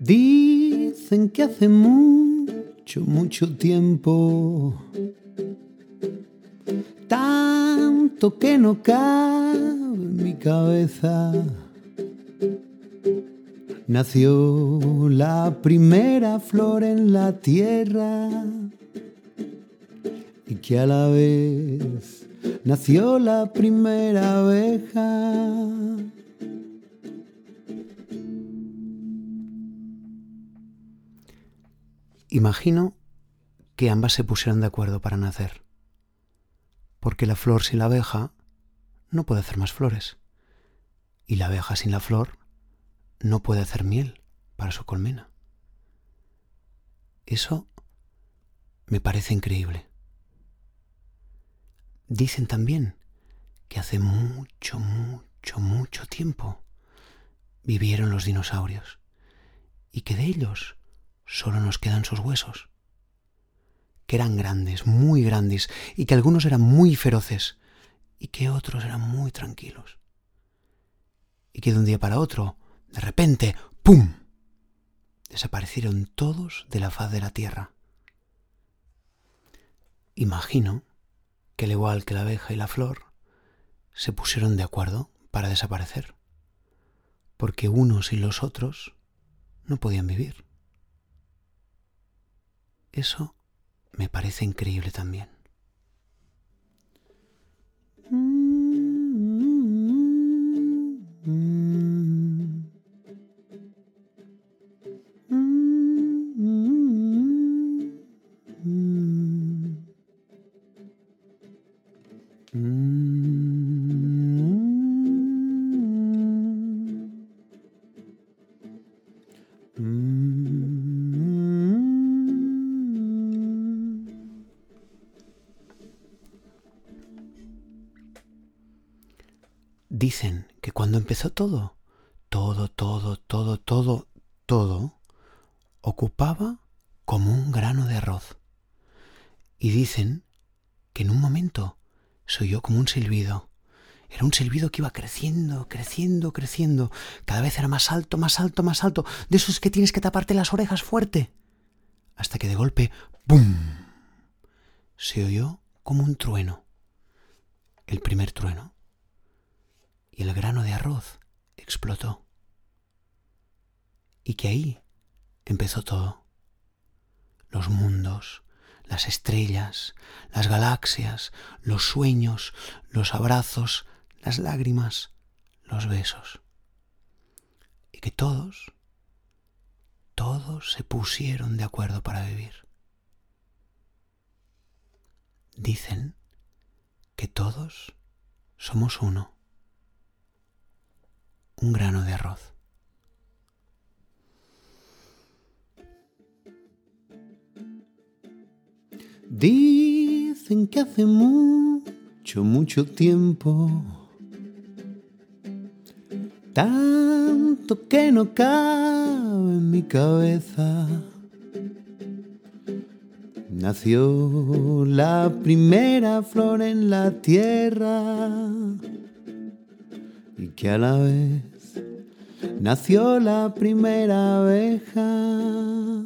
Dicen que hace mucho, mucho tiempo, tanto que no cabe en mi cabeza, nació la primera flor en la tierra y que a la vez nació la primera abeja. Imagino que ambas se pusieron de acuerdo para nacer, porque la flor sin la abeja no puede hacer más flores, y la abeja sin la flor no puede hacer miel para su colmena. Eso me parece increíble. Dicen también que hace mucho, mucho, mucho tiempo vivieron los dinosaurios y que de ellos solo nos quedan sus huesos, que eran grandes, muy grandes, y que algunos eran muy feroces, y que otros eran muy tranquilos. Y que de un día para otro, de repente, ¡pum! desaparecieron todos de la faz de la tierra. Imagino que al igual que la abeja y la flor, se pusieron de acuerdo para desaparecer, porque unos y los otros no podían vivir. Eso me parece increíble también. Dicen que cuando empezó todo, todo, todo, todo, todo, todo, ocupaba como un grano de arroz. Y dicen que en un momento se oyó como un silbido. Era un silbido que iba creciendo, creciendo, creciendo. Cada vez era más alto, más alto, más alto. De esos que tienes que taparte las orejas fuerte. Hasta que de golpe, ¡bum! Se oyó como un trueno. El primer trueno y el grano de arroz explotó. Y que ahí empezó todo. Los mundos, las estrellas, las galaxias, los sueños, los abrazos, las lágrimas, los besos. Y que todos, todos se pusieron de acuerdo para vivir. Dicen que todos somos uno un grano de arroz. Dicen que hace mucho, mucho tiempo, tanto que no cabe en mi cabeza, nació la primera flor en la tierra y que a la vez nació la primera abeja.